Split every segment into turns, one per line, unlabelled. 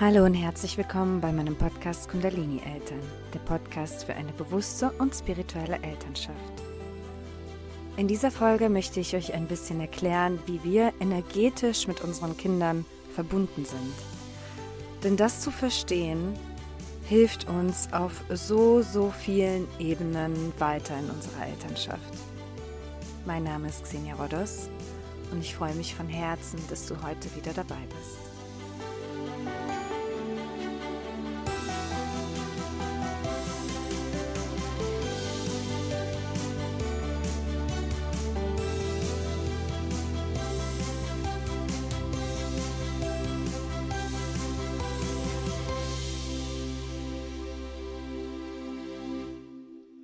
Hallo und herzlich willkommen bei meinem Podcast Kundalini Eltern, der Podcast für eine bewusste und spirituelle Elternschaft. In dieser Folge möchte ich euch ein bisschen erklären, wie wir energetisch mit unseren Kindern verbunden sind. Denn das zu verstehen, hilft uns auf so, so vielen Ebenen weiter in unserer Elternschaft. Mein Name ist Xenia Rodos und ich freue mich von Herzen, dass du heute wieder dabei bist.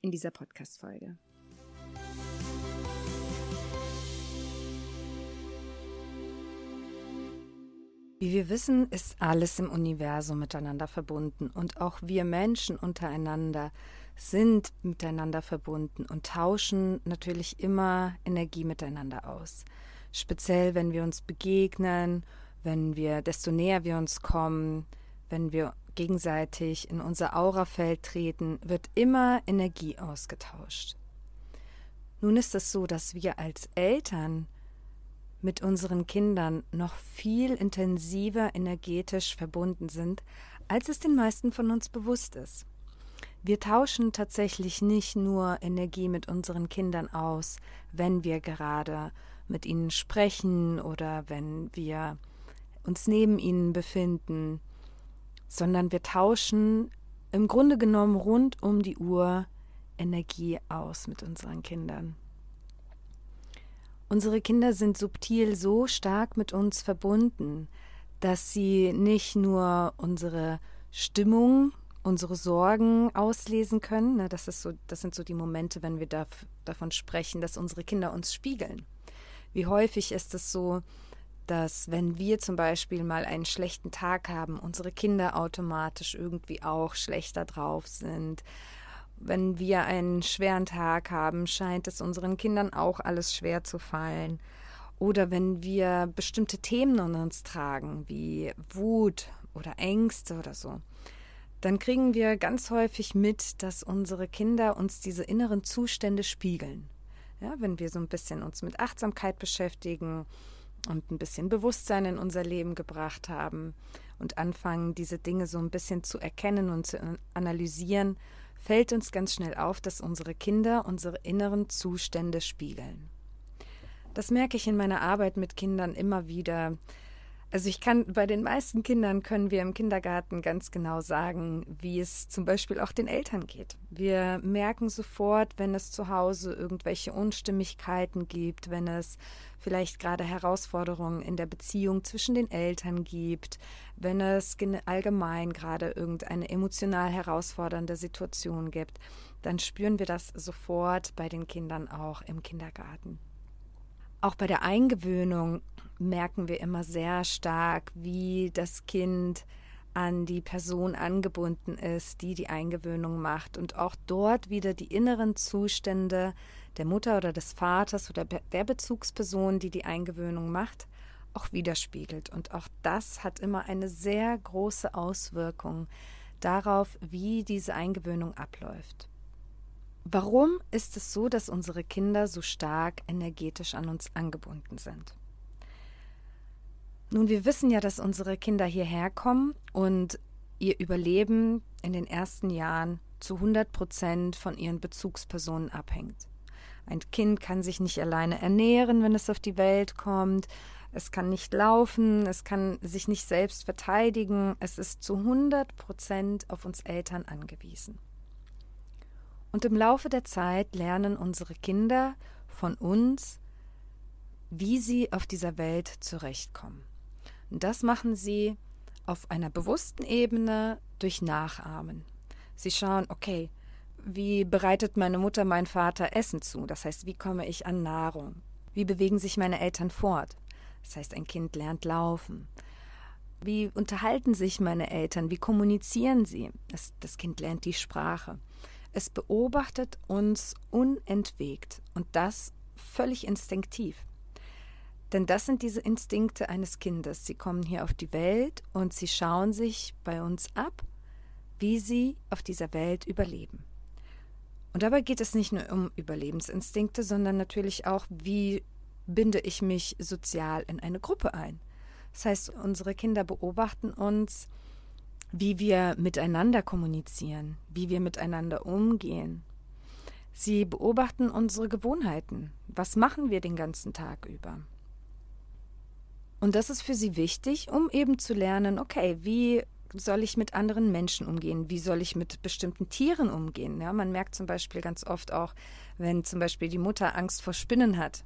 in dieser Podcast-Folge. Wie wir wissen, ist alles im Universum miteinander verbunden und auch wir Menschen untereinander sind miteinander verbunden und tauschen natürlich immer Energie miteinander aus. Speziell, wenn wir uns begegnen, wenn wir, desto näher wir uns kommen, wenn wir gegenseitig in unser Aurafeld treten, wird immer Energie ausgetauscht. Nun ist es so, dass wir als Eltern mit unseren Kindern noch viel intensiver energetisch verbunden sind, als es den meisten von uns bewusst ist. Wir tauschen tatsächlich nicht nur Energie mit unseren Kindern aus, wenn wir gerade mit ihnen sprechen oder wenn wir uns neben ihnen befinden sondern wir tauschen im Grunde genommen rund um die Uhr Energie aus mit unseren Kindern. Unsere Kinder sind subtil so stark mit uns verbunden, dass sie nicht nur unsere Stimmung, unsere Sorgen auslesen können. Ne, das, ist so, das sind so die Momente, wenn wir da, davon sprechen, dass unsere Kinder uns spiegeln. Wie häufig ist es so, dass wenn wir zum Beispiel mal einen schlechten Tag haben, unsere Kinder automatisch irgendwie auch schlechter drauf sind. Wenn wir einen schweren Tag haben, scheint es unseren Kindern auch alles schwer zu fallen. Oder wenn wir bestimmte Themen in uns tragen, wie Wut oder Ängste oder so, dann kriegen wir ganz häufig mit, dass unsere Kinder uns diese inneren Zustände spiegeln. Ja, wenn wir so ein bisschen uns mit Achtsamkeit beschäftigen, und ein bisschen Bewusstsein in unser Leben gebracht haben und anfangen, diese Dinge so ein bisschen zu erkennen und zu analysieren, fällt uns ganz schnell auf, dass unsere Kinder unsere inneren Zustände spiegeln. Das merke ich in meiner Arbeit mit Kindern immer wieder, also ich kann, bei den meisten Kindern können wir im Kindergarten ganz genau sagen, wie es zum Beispiel auch den Eltern geht. Wir merken sofort, wenn es zu Hause irgendwelche Unstimmigkeiten gibt, wenn es vielleicht gerade Herausforderungen in der Beziehung zwischen den Eltern gibt, wenn es allgemein gerade irgendeine emotional herausfordernde Situation gibt, dann spüren wir das sofort bei den Kindern auch im Kindergarten. Auch bei der Eingewöhnung merken wir immer sehr stark, wie das Kind an die Person angebunden ist, die die Eingewöhnung macht und auch dort wieder die inneren Zustände der Mutter oder des Vaters oder der Bezugsperson, die die Eingewöhnung macht, auch widerspiegelt. Und auch das hat immer eine sehr große Auswirkung darauf, wie diese Eingewöhnung abläuft. Warum ist es so, dass unsere Kinder so stark energetisch an uns angebunden sind? Nun, wir wissen ja, dass unsere Kinder hierher kommen und ihr Überleben in den ersten Jahren zu 100 Prozent von ihren Bezugspersonen abhängt. Ein Kind kann sich nicht alleine ernähren, wenn es auf die Welt kommt. Es kann nicht laufen, es kann sich nicht selbst verteidigen. Es ist zu 100 Prozent auf uns Eltern angewiesen. Und im Laufe der Zeit lernen unsere Kinder von uns, wie sie auf dieser Welt zurechtkommen. Das machen sie auf einer bewussten Ebene durch Nachahmen. Sie schauen, okay, wie bereitet meine Mutter, mein Vater Essen zu? Das heißt, wie komme ich an Nahrung? Wie bewegen sich meine Eltern fort? Das heißt, ein Kind lernt laufen. Wie unterhalten sich meine Eltern? Wie kommunizieren sie? Das, das Kind lernt die Sprache. Es beobachtet uns unentwegt und das völlig instinktiv. Denn das sind diese Instinkte eines Kindes. Sie kommen hier auf die Welt und sie schauen sich bei uns ab, wie sie auf dieser Welt überleben. Und dabei geht es nicht nur um Überlebensinstinkte, sondern natürlich auch, wie binde ich mich sozial in eine Gruppe ein. Das heißt, unsere Kinder beobachten uns, wie wir miteinander kommunizieren, wie wir miteinander umgehen. Sie beobachten unsere Gewohnheiten. Was machen wir den ganzen Tag über? Und das ist für sie wichtig, um eben zu lernen, okay, wie soll ich mit anderen Menschen umgehen? Wie soll ich mit bestimmten Tieren umgehen? Ja, man merkt zum Beispiel ganz oft auch, wenn zum Beispiel die Mutter Angst vor Spinnen hat,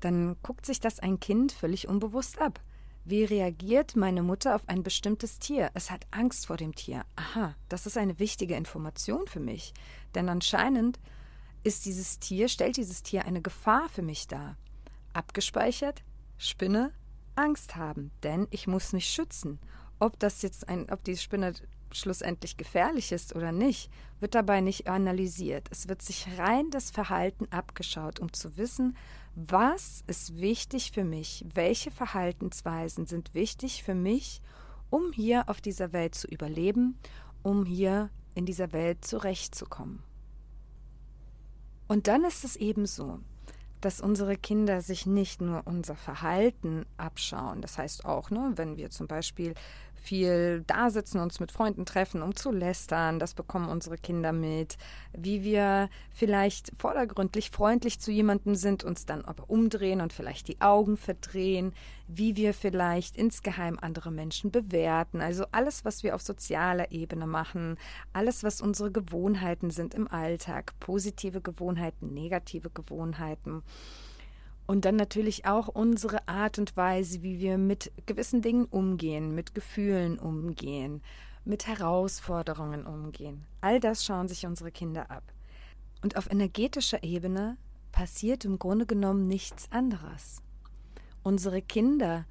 dann guckt sich das ein Kind völlig unbewusst ab. Wie reagiert meine Mutter auf ein bestimmtes Tier? Es hat Angst vor dem Tier. Aha, das ist eine wichtige Information für mich. Denn anscheinend ist dieses Tier, stellt dieses Tier eine Gefahr für mich dar. Abgespeichert, Spinne, Angst haben, denn ich muss mich schützen. Ob das jetzt ein, ob die Spinne schlussendlich gefährlich ist oder nicht, wird dabei nicht analysiert. Es wird sich rein das Verhalten abgeschaut, um zu wissen, was ist wichtig für mich, welche Verhaltensweisen sind wichtig für mich, um hier auf dieser Welt zu überleben, um hier in dieser Welt zurechtzukommen. Und dann ist es eben so, dass unsere Kinder sich nicht nur unser Verhalten abschauen, das heißt auch, ne, wenn wir zum Beispiel viel da sitzen, uns mit Freunden treffen, um zu lästern. Das bekommen unsere Kinder mit. Wie wir vielleicht vordergründlich freundlich zu jemandem sind, uns dann aber umdrehen und vielleicht die Augen verdrehen. Wie wir vielleicht insgeheim andere Menschen bewerten. Also alles, was wir auf sozialer Ebene machen. Alles, was unsere Gewohnheiten sind im Alltag. Positive Gewohnheiten, negative Gewohnheiten. Und dann natürlich auch unsere Art und Weise, wie wir mit gewissen Dingen umgehen, mit Gefühlen umgehen, mit Herausforderungen umgehen. All das schauen sich unsere Kinder ab. Und auf energetischer Ebene passiert im Grunde genommen nichts anderes. Unsere Kinder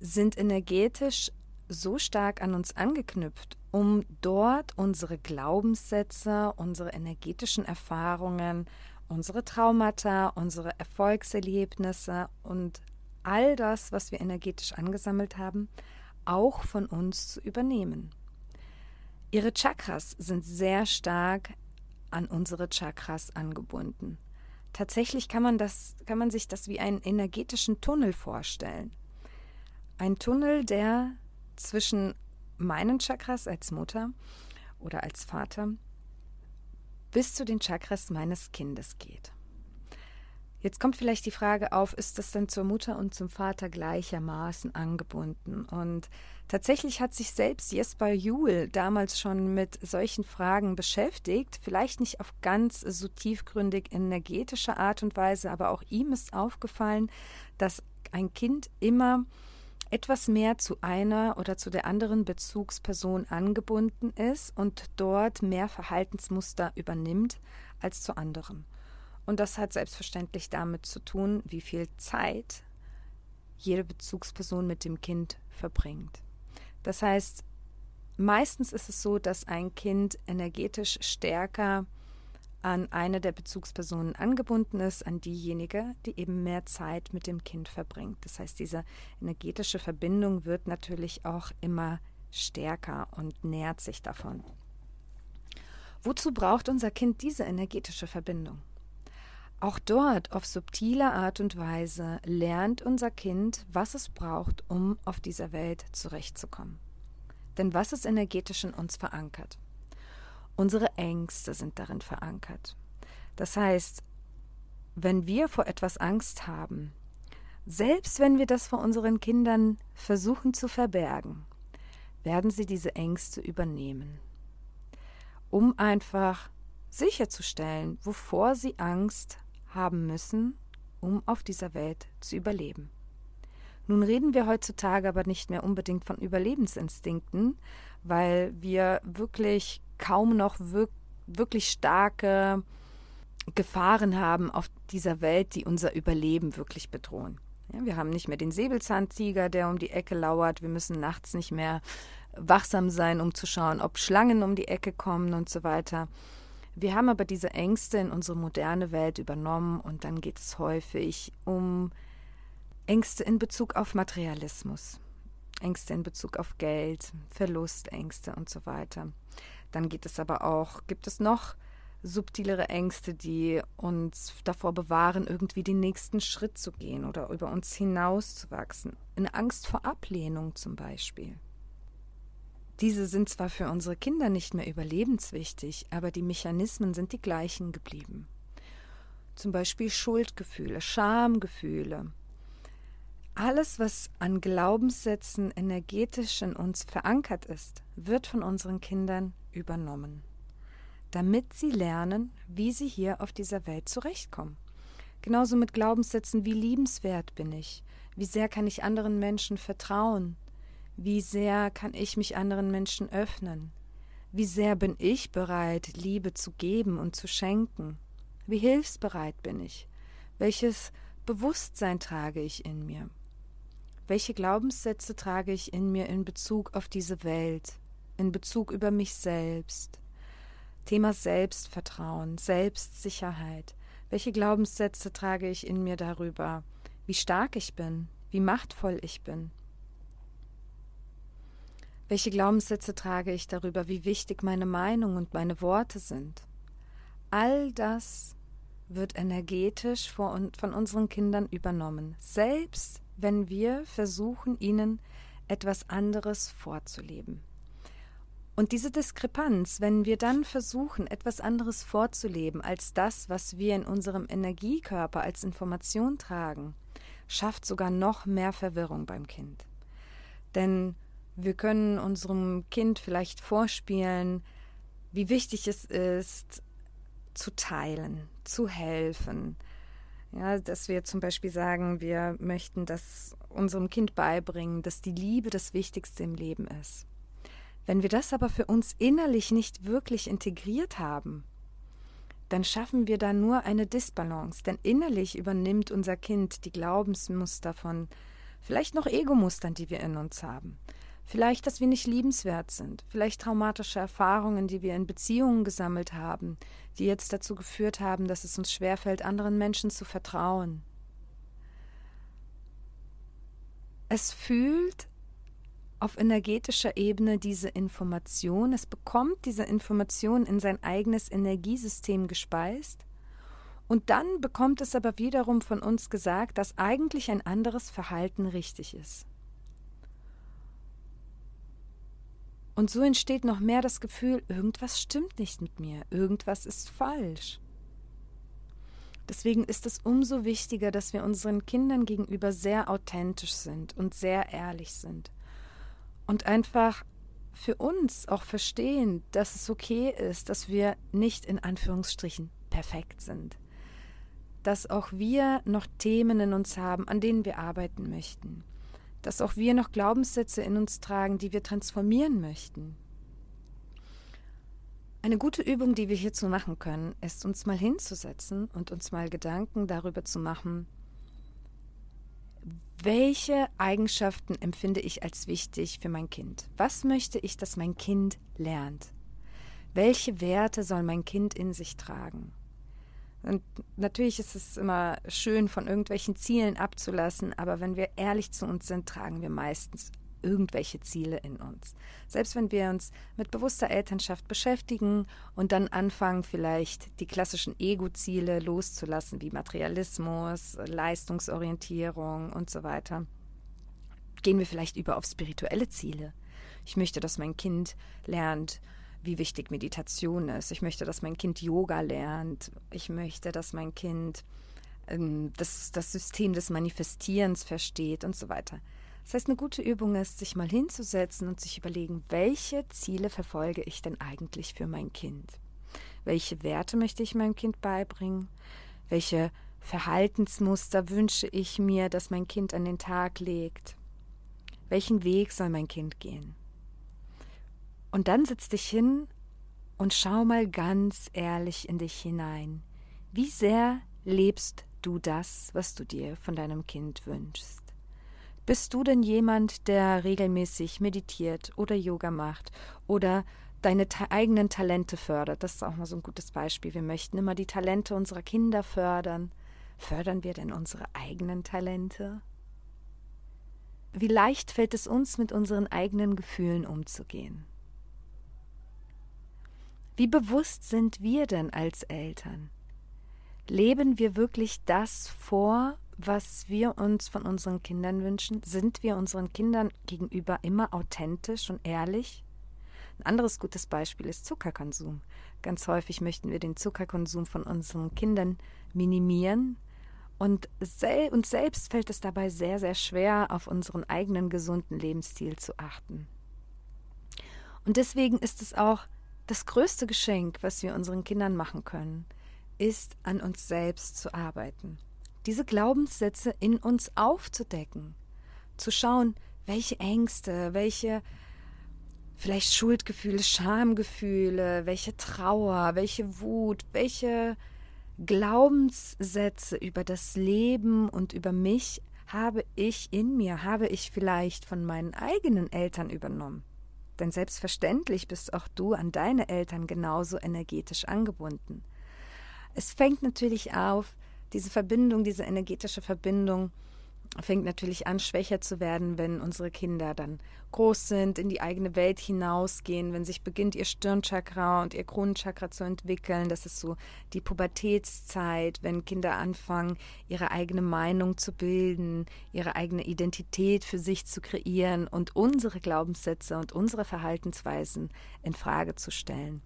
sind energetisch so stark an uns angeknüpft, um dort unsere Glaubenssätze, unsere energetischen Erfahrungen, unsere Traumata, unsere Erfolgserlebnisse und all das, was wir energetisch angesammelt haben, auch von uns zu übernehmen. Ihre Chakras sind sehr stark an unsere Chakras angebunden. Tatsächlich kann man, das, kann man sich das wie einen energetischen Tunnel vorstellen. Ein Tunnel, der zwischen meinen Chakras als Mutter oder als Vater bis zu den Chakras meines Kindes geht. Jetzt kommt vielleicht die Frage auf, ist das denn zur Mutter und zum Vater gleichermaßen angebunden? Und tatsächlich hat sich selbst Jesper Juhl damals schon mit solchen Fragen beschäftigt, vielleicht nicht auf ganz so tiefgründig energetische Art und Weise, aber auch ihm ist aufgefallen, dass ein Kind immer etwas mehr zu einer oder zu der anderen Bezugsperson angebunden ist und dort mehr Verhaltensmuster übernimmt als zu anderen. Und das hat selbstverständlich damit zu tun, wie viel Zeit jede Bezugsperson mit dem Kind verbringt. Das heißt, meistens ist es so, dass ein Kind energetisch stärker an eine der Bezugspersonen angebunden ist, an diejenige, die eben mehr Zeit mit dem Kind verbringt. Das heißt, diese energetische Verbindung wird natürlich auch immer stärker und nährt sich davon. Wozu braucht unser Kind diese energetische Verbindung? Auch dort auf subtile Art und Weise lernt unser Kind, was es braucht, um auf dieser Welt zurechtzukommen. Denn was ist energetisch in uns verankert? Unsere Ängste sind darin verankert. Das heißt, wenn wir vor etwas Angst haben, selbst wenn wir das vor unseren Kindern versuchen zu verbergen, werden sie diese Ängste übernehmen, um einfach sicherzustellen, wovor sie Angst haben müssen, um auf dieser Welt zu überleben. Nun reden wir heutzutage aber nicht mehr unbedingt von Überlebensinstinkten, weil wir wirklich kaum noch wirk wirklich starke Gefahren haben auf dieser Welt, die unser Überleben wirklich bedrohen. Ja, wir haben nicht mehr den Säbelzahntiger, der um die Ecke lauert. Wir müssen nachts nicht mehr wachsam sein, um zu schauen, ob Schlangen um die Ecke kommen und so weiter. Wir haben aber diese Ängste in unsere moderne Welt übernommen und dann geht es häufig um Ängste in Bezug auf Materialismus, Ängste in Bezug auf Geld, Verlustängste und so weiter. Dann geht es aber auch, gibt es noch subtilere Ängste, die uns davor bewahren, irgendwie den nächsten Schritt zu gehen oder über uns hinauszuwachsen. Eine Angst vor Ablehnung zum Beispiel. Diese sind zwar für unsere Kinder nicht mehr überlebenswichtig, aber die Mechanismen sind die gleichen geblieben. Zum Beispiel Schuldgefühle, Schamgefühle. Alles, was an Glaubenssätzen energetisch in uns verankert ist, wird von unseren Kindern übernommen, damit sie lernen, wie sie hier auf dieser Welt zurechtkommen. Genauso mit Glaubenssätzen wie liebenswert bin ich, wie sehr kann ich anderen Menschen vertrauen, wie sehr kann ich mich anderen Menschen öffnen? Wie sehr bin ich bereit, Liebe zu geben und zu schenken? Wie hilfsbereit bin ich? Welches Bewusstsein trage ich in mir? Welche Glaubenssätze trage ich in mir in Bezug auf diese Welt, in Bezug über mich selbst? Thema Selbstvertrauen, Selbstsicherheit. Welche Glaubenssätze trage ich in mir darüber, wie stark ich bin, wie machtvoll ich bin? Welche Glaubenssätze trage ich darüber, wie wichtig meine Meinung und meine Worte sind? All das wird energetisch von unseren Kindern übernommen, selbst wenn wir versuchen, ihnen etwas anderes vorzuleben. Und diese Diskrepanz, wenn wir dann versuchen, etwas anderes vorzuleben als das, was wir in unserem Energiekörper als Information tragen, schafft sogar noch mehr Verwirrung beim Kind. Denn wir können unserem Kind vielleicht vorspielen, wie wichtig es ist, zu teilen, zu helfen. Ja, dass wir zum Beispiel sagen, wir möchten das unserem Kind beibringen, dass die Liebe das Wichtigste im Leben ist. Wenn wir das aber für uns innerlich nicht wirklich integriert haben, dann schaffen wir da nur eine Disbalance, denn innerlich übernimmt unser Kind die Glaubensmuster von vielleicht noch Egomustern, die wir in uns haben. Vielleicht, dass wir nicht liebenswert sind, vielleicht traumatische Erfahrungen, die wir in Beziehungen gesammelt haben, die jetzt dazu geführt haben, dass es uns schwerfällt, anderen Menschen zu vertrauen. Es fühlt auf energetischer Ebene diese Information, es bekommt diese Information in sein eigenes Energiesystem gespeist, und dann bekommt es aber wiederum von uns gesagt, dass eigentlich ein anderes Verhalten richtig ist. Und so entsteht noch mehr das Gefühl, irgendwas stimmt nicht mit mir, irgendwas ist falsch. Deswegen ist es umso wichtiger, dass wir unseren Kindern gegenüber sehr authentisch sind und sehr ehrlich sind. Und einfach für uns auch verstehen, dass es okay ist, dass wir nicht in Anführungsstrichen perfekt sind. Dass auch wir noch Themen in uns haben, an denen wir arbeiten möchten dass auch wir noch Glaubenssätze in uns tragen, die wir transformieren möchten. Eine gute Übung, die wir hierzu machen können, ist uns mal hinzusetzen und uns mal Gedanken darüber zu machen, welche Eigenschaften empfinde ich als wichtig für mein Kind? Was möchte ich, dass mein Kind lernt? Welche Werte soll mein Kind in sich tragen? Und natürlich ist es immer schön, von irgendwelchen Zielen abzulassen, aber wenn wir ehrlich zu uns sind, tragen wir meistens irgendwelche Ziele in uns. Selbst wenn wir uns mit bewusster Elternschaft beschäftigen und dann anfangen, vielleicht die klassischen Ego-Ziele loszulassen, wie Materialismus, Leistungsorientierung und so weiter, gehen wir vielleicht über auf spirituelle Ziele. Ich möchte, dass mein Kind lernt, wie wichtig Meditation ist. Ich möchte, dass mein Kind Yoga lernt. Ich möchte, dass mein Kind ähm, das, das System des Manifestierens versteht und so weiter. Das heißt, eine gute Übung ist, sich mal hinzusetzen und sich überlegen, welche Ziele verfolge ich denn eigentlich für mein Kind? Welche Werte möchte ich meinem Kind beibringen? Welche Verhaltensmuster wünsche ich mir, dass mein Kind an den Tag legt? Welchen Weg soll mein Kind gehen? Und dann setz dich hin und schau mal ganz ehrlich in dich hinein. Wie sehr lebst du das, was du dir von deinem Kind wünschst? Bist du denn jemand, der regelmäßig meditiert oder Yoga macht oder deine ta eigenen Talente fördert? Das ist auch mal so ein gutes Beispiel. Wir möchten immer die Talente unserer Kinder fördern. Fördern wir denn unsere eigenen Talente? Wie leicht fällt es uns, mit unseren eigenen Gefühlen umzugehen? Wie bewusst sind wir denn als Eltern? Leben wir wirklich das vor, was wir uns von unseren Kindern wünschen? Sind wir unseren Kindern gegenüber immer authentisch und ehrlich? Ein anderes gutes Beispiel ist Zuckerkonsum. Ganz häufig möchten wir den Zuckerkonsum von unseren Kindern minimieren. Und sel uns selbst fällt es dabei sehr, sehr schwer, auf unseren eigenen gesunden Lebensstil zu achten. Und deswegen ist es auch das größte Geschenk, was wir unseren Kindern machen können, ist an uns selbst zu arbeiten. Diese Glaubenssätze in uns aufzudecken, zu schauen, welche Ängste, welche vielleicht Schuldgefühle, Schamgefühle, welche Trauer, welche Wut, welche Glaubenssätze über das Leben und über mich habe ich in mir, habe ich vielleicht von meinen eigenen Eltern übernommen. Denn selbstverständlich bist auch du an deine Eltern genauso energetisch angebunden. Es fängt natürlich auf, diese Verbindung, diese energetische Verbindung fängt natürlich an, schwächer zu werden, wenn unsere Kinder dann groß sind, in die eigene Welt hinausgehen, wenn sich beginnt, ihr Stirnchakra und ihr Kronenchakra zu entwickeln. Das ist so die Pubertätszeit, wenn Kinder anfangen, ihre eigene Meinung zu bilden, ihre eigene Identität für sich zu kreieren und unsere Glaubenssätze und unsere Verhaltensweisen in Frage zu stellen.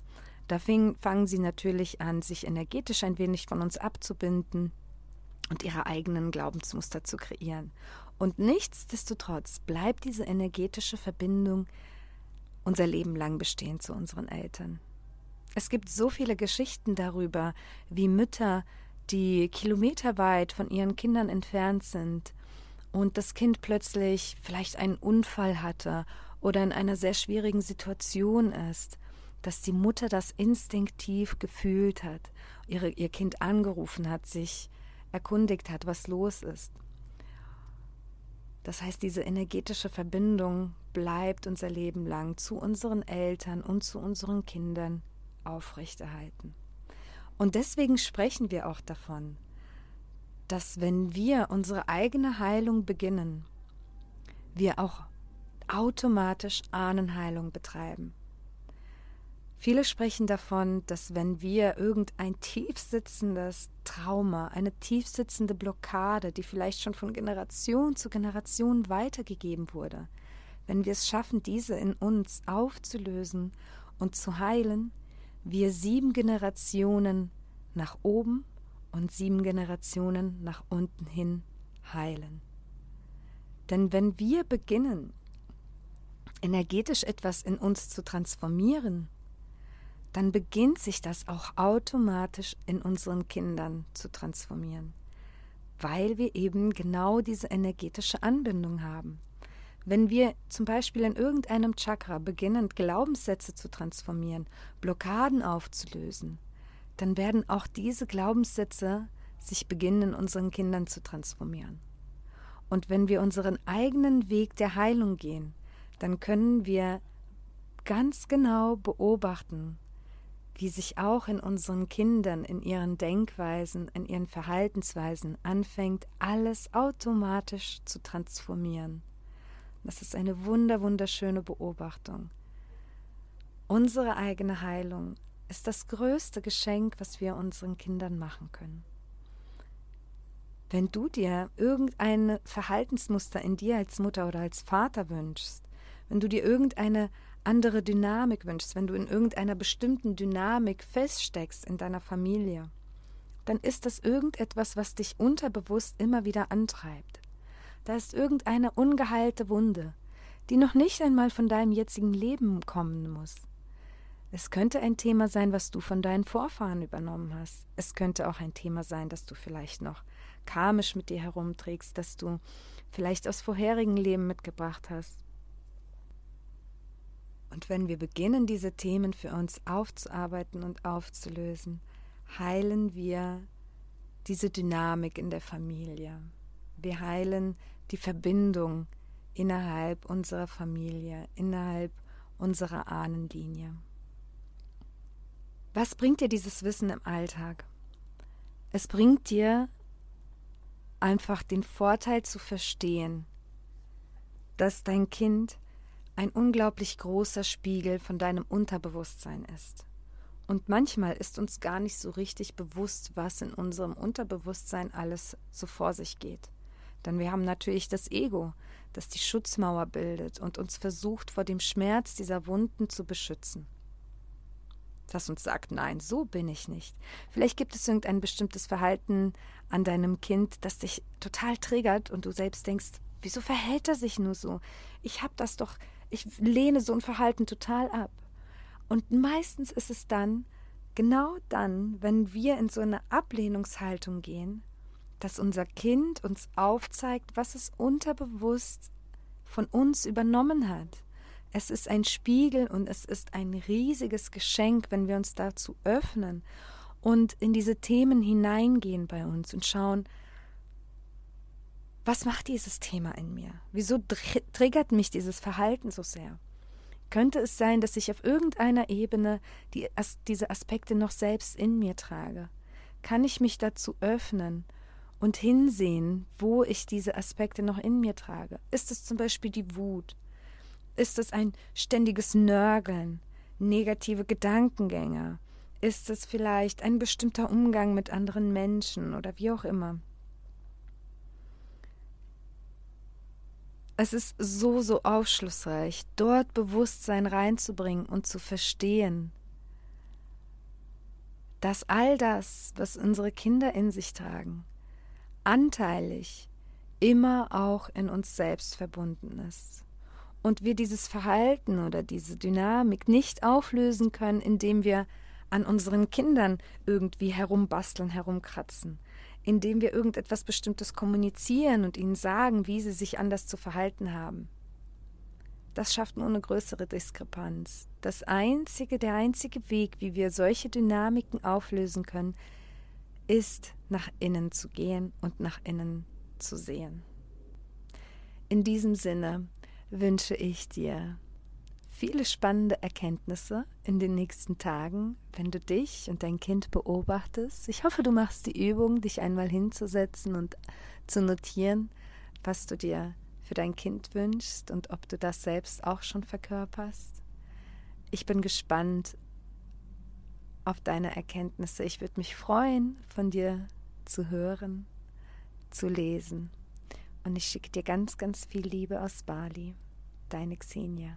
Da fangen sie natürlich an, sich energetisch ein wenig von uns abzubinden und ihre eigenen Glaubensmuster zu kreieren. Und nichtsdestotrotz bleibt diese energetische Verbindung unser Leben lang bestehen zu unseren Eltern. Es gibt so viele Geschichten darüber, wie Mütter, die kilometerweit von ihren Kindern entfernt sind und das Kind plötzlich vielleicht einen Unfall hatte oder in einer sehr schwierigen Situation ist, dass die Mutter das instinktiv gefühlt hat, ihre, ihr Kind angerufen hat, sich erkundigt hat, was los ist. Das heißt, diese energetische Verbindung bleibt unser Leben lang zu unseren Eltern und zu unseren Kindern aufrechterhalten. Und deswegen sprechen wir auch davon, dass wenn wir unsere eigene Heilung beginnen, wir auch automatisch Ahnenheilung betreiben. Viele sprechen davon, dass wenn wir irgendein tiefsitzendes Trauma, eine tiefsitzende Blockade, die vielleicht schon von Generation zu Generation weitergegeben wurde, wenn wir es schaffen, diese in uns aufzulösen und zu heilen, wir sieben Generationen nach oben und sieben Generationen nach unten hin heilen. Denn wenn wir beginnen, energetisch etwas in uns zu transformieren, dann beginnt sich das auch automatisch in unseren Kindern zu transformieren, weil wir eben genau diese energetische Anbindung haben. Wenn wir zum Beispiel in irgendeinem Chakra beginnen, Glaubenssätze zu transformieren, Blockaden aufzulösen, dann werden auch diese Glaubenssätze sich beginnen in unseren Kindern zu transformieren. Und wenn wir unseren eigenen Weg der Heilung gehen, dann können wir ganz genau beobachten, wie sich auch in unseren Kindern, in ihren Denkweisen, in ihren Verhaltensweisen anfängt, alles automatisch zu transformieren. Das ist eine wunder, wunderschöne Beobachtung. Unsere eigene Heilung ist das größte Geschenk, was wir unseren Kindern machen können. Wenn du dir irgendein Verhaltensmuster in dir als Mutter oder als Vater wünschst, wenn du dir irgendeine andere Dynamik wünschst, wenn du in irgendeiner bestimmten Dynamik feststeckst in deiner Familie, dann ist das irgendetwas, was dich unterbewusst immer wieder antreibt. Da ist irgendeine ungeheilte Wunde, die noch nicht einmal von deinem jetzigen Leben kommen muss. Es könnte ein Thema sein, was du von deinen Vorfahren übernommen hast. Es könnte auch ein Thema sein, das du vielleicht noch karmisch mit dir herumträgst, das du vielleicht aus vorherigen Leben mitgebracht hast. Und wenn wir beginnen, diese Themen für uns aufzuarbeiten und aufzulösen, heilen wir diese Dynamik in der Familie. Wir heilen die Verbindung innerhalb unserer Familie, innerhalb unserer Ahnenlinie. Was bringt dir dieses Wissen im Alltag? Es bringt dir einfach den Vorteil zu verstehen, dass dein Kind ein unglaublich großer Spiegel von deinem Unterbewusstsein ist. Und manchmal ist uns gar nicht so richtig bewusst, was in unserem Unterbewusstsein alles so vor sich geht. Denn wir haben natürlich das Ego, das die Schutzmauer bildet und uns versucht, vor dem Schmerz dieser Wunden zu beschützen das uns sagt, nein, so bin ich nicht. Vielleicht gibt es irgendein bestimmtes Verhalten an deinem Kind, das dich total triggert und du selbst denkst, wieso verhält er sich nur so? Ich habe das doch, ich lehne so ein Verhalten total ab. Und meistens ist es dann, genau dann, wenn wir in so eine Ablehnungshaltung gehen, dass unser Kind uns aufzeigt, was es unterbewusst von uns übernommen hat. Es ist ein Spiegel und es ist ein riesiges Geschenk, wenn wir uns dazu öffnen und in diese Themen hineingehen bei uns und schauen, was macht dieses Thema in mir? Wieso triggert mich dieses Verhalten so sehr? Könnte es sein, dass ich auf irgendeiner Ebene die, as, diese Aspekte noch selbst in mir trage? Kann ich mich dazu öffnen und hinsehen, wo ich diese Aspekte noch in mir trage? Ist es zum Beispiel die Wut? Ist es ein ständiges Nörgeln, negative Gedankengänge? Ist es vielleicht ein bestimmter Umgang mit anderen Menschen oder wie auch immer? Es ist so, so aufschlussreich, dort Bewusstsein reinzubringen und zu verstehen, dass all das, was unsere Kinder in sich tragen, anteilig immer auch in uns selbst verbunden ist. Und wir dieses Verhalten oder diese Dynamik nicht auflösen können, indem wir an unseren Kindern irgendwie herumbasteln, herumkratzen, indem wir irgendetwas Bestimmtes kommunizieren und ihnen sagen, wie sie sich anders zu verhalten haben. Das schafft nur eine größere Diskrepanz. Das einzige, der einzige Weg, wie wir solche Dynamiken auflösen können, ist, nach innen zu gehen und nach innen zu sehen. In diesem Sinne wünsche ich dir viele spannende Erkenntnisse in den nächsten Tagen, wenn du dich und dein Kind beobachtest. Ich hoffe, du machst die Übung, dich einmal hinzusetzen und zu notieren, was du dir für dein Kind wünschst und ob du das selbst auch schon verkörperst. Ich bin gespannt auf deine Erkenntnisse. Ich würde mich freuen, von dir zu hören, zu lesen. Und ich schicke dir ganz, ganz viel Liebe aus Bali. Deine Xenia.